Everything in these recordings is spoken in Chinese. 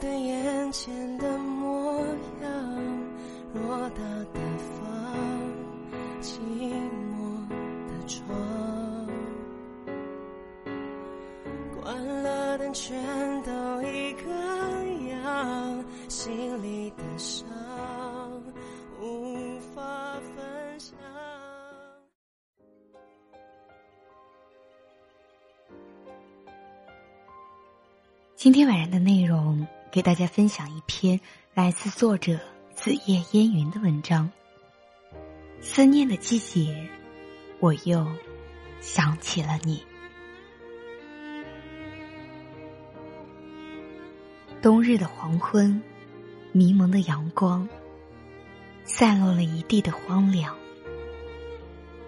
对眼前的模样，偌大的房，寂寞的窗，关了灯全都一个样，心里的伤无法分享。今天晚上的内容，给大家分享一篇来自作者子夜烟云的文章。思念的季节，我又想起了你。冬日的黄昏，迷蒙的阳光，散落了一地的荒凉。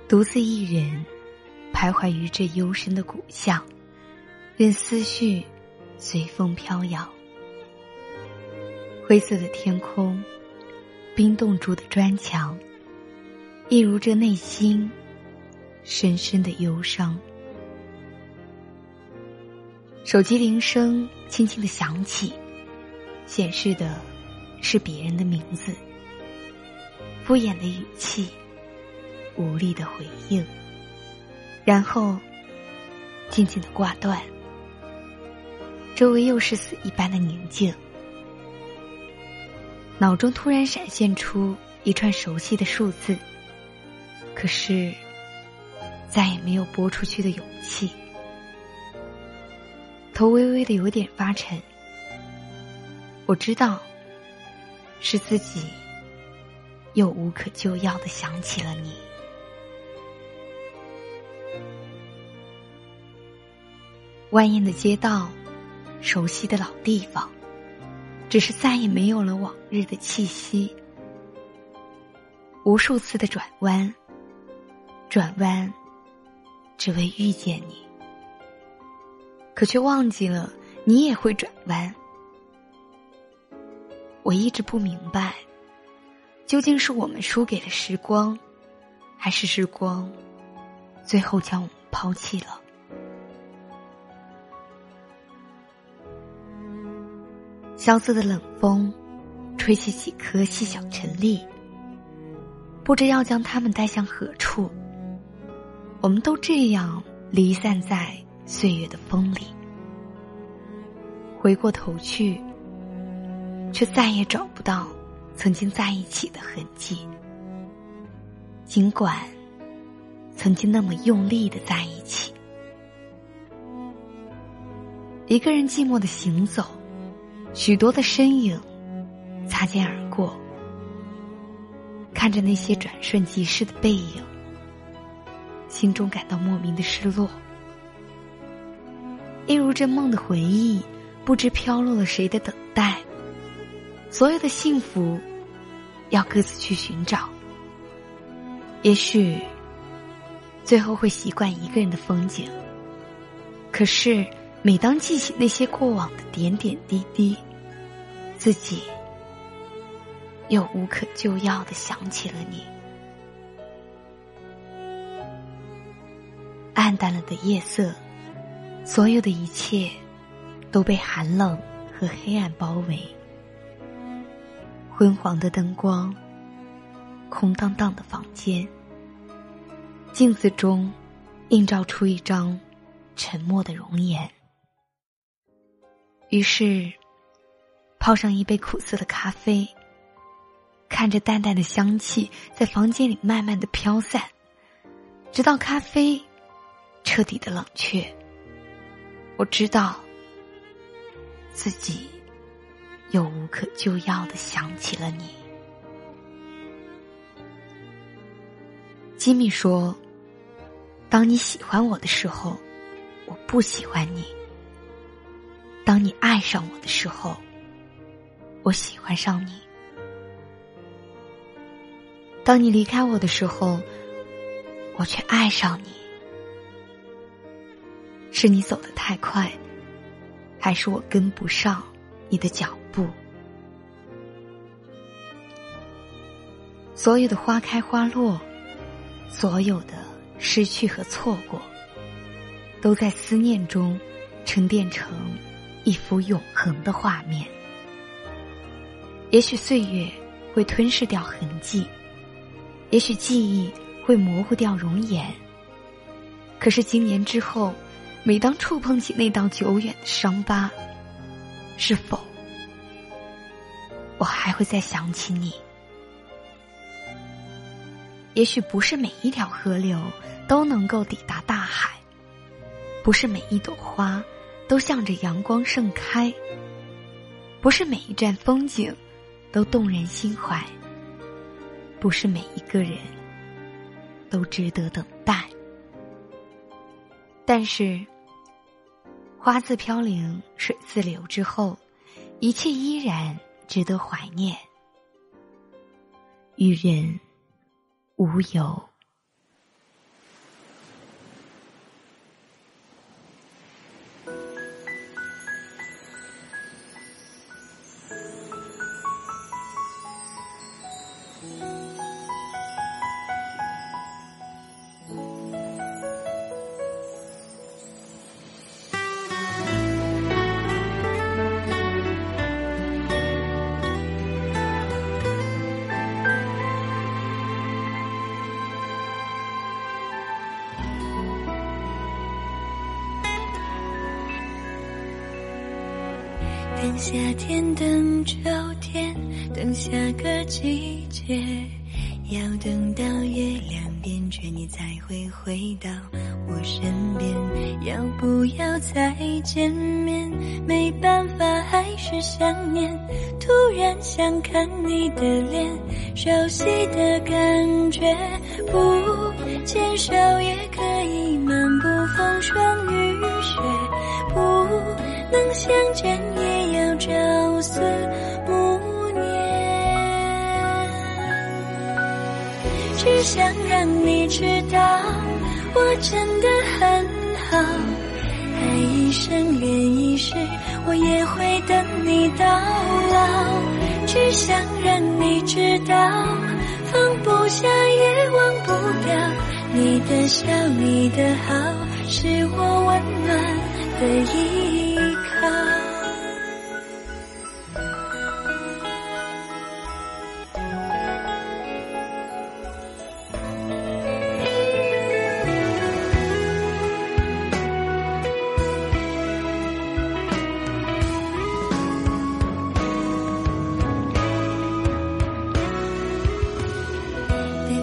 独自一人，徘徊于这幽深的古巷，任思绪。随风飘摇，灰色的天空，冰冻住的砖墙，一如这内心深深的忧伤。手机铃声轻轻的响起，显示的是别人的名字。敷衍的语气，无力的回应，然后静静的挂断。周围又是死一般的宁静，脑中突然闪现出一串熟悉的数字，可是再也没有拨出去的勇气，头微微的有点发沉。我知道，是自己又无可救药的想起了你。蜿蜒的街道。熟悉的老地方，只是再也没有了往日的气息。无数次的转弯，转弯，只为遇见你，可却忘记了你也会转弯。我一直不明白，究竟是我们输给了时光，还是时光最后将我们抛弃了？萧瑟的冷风，吹起几颗细小尘粒，不知要将它们带向何处。我们都这样离散在岁月的风里，回过头去，却再也找不到曾经在一起的痕迹。尽管曾经那么用力的在一起，一个人寂寞的行走。许多的身影擦肩而过，看着那些转瞬即逝的背影，心中感到莫名的失落。一如这梦的回忆，不知飘落了谁的等待。所有的幸福，要各自去寻找。也许最后会习惯一个人的风景，可是。每当记起那些过往的点点滴滴，自己又无可救药的想起了你。暗淡了的夜色，所有的一切都被寒冷和黑暗包围。昏黄的灯光，空荡荡的房间，镜子中映照出一张沉默的容颜。于是，泡上一杯苦涩的咖啡，看着淡淡的香气在房间里慢慢的飘散，直到咖啡彻底的冷却。我知道，自己又无可救药的想起了你。吉米说：“当你喜欢我的时候，我不喜欢你。”当你爱上我的时候，我喜欢上你；当你离开我的时候，我却爱上你。是你走得太快，还是我跟不上你的脚步？所有的花开花落，所有的失去和错过，都在思念中沉淀成一幅永恒的画面。也许岁月会吞噬掉痕迹，也许记忆会模糊掉容颜。可是今年之后，每当触碰起那道久远的伤疤，是否我还会再想起你？也许不是每一条河流都能够抵达大海，不是每一朵花都向着阳光盛开，不是每一站风景都动人心怀，不是每一个人都值得等待。但是，花自飘零水自流之后，一切依然值得怀念。与人。无尤。夏天，等秋天，等下个季节，要等到月亮变圆，你才会回到我身边。要不要再见面？没办法，还是想念。突然想看你的脸，熟悉的感觉，不牵手也可以漫步风霜雨雪，不能相见也。朝思暮念，只想让你知道，我真的很好。爱一生，恋一世，我也会等你到老。只想让你知道，放不下也忘不掉你的笑，你的好，是我温暖的依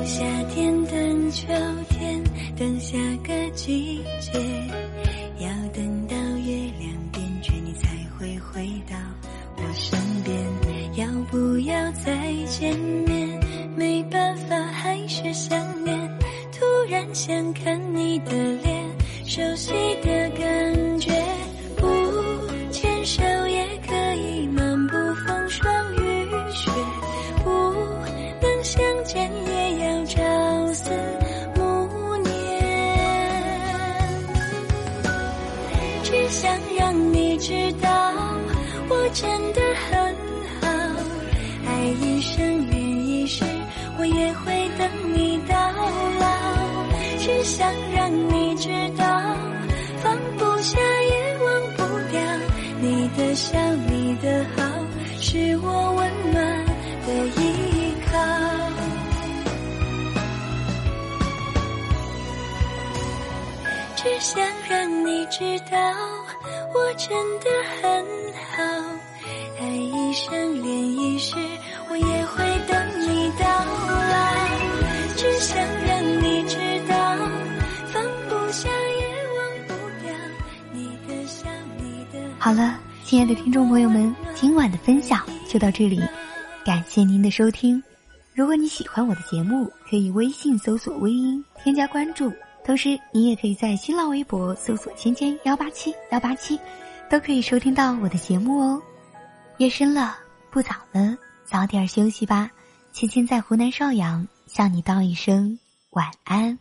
夏天等秋天，等下个季节，要等到月亮变缺，你才会回到我身边。要不要再见面？没办法，还是想念。突然想看你的脸，熟悉的感觉。让你知道，我真的很好，爱一生恋一世，我也会等你到老。只想让你知道，放不下也忘不掉你的笑，你的好，是我温暖的依靠。只想让你知道，我真的很好，爱一生，恋一世，我也会等你到老。只想让你知道。放不下也忘不掉你的笑，你的好了，亲爱的听众朋友们，今晚的分享就到这里，感谢您的收听。如果你喜欢我的节目，可以微信搜索“微音”添加关注，同时你也可以在新浪微博搜索“芊芊幺八七幺八七”，都可以收听到我的节目哦。夜深了，不早了，早点休息吧。芊芊在湖南邵阳向你道一声晚安。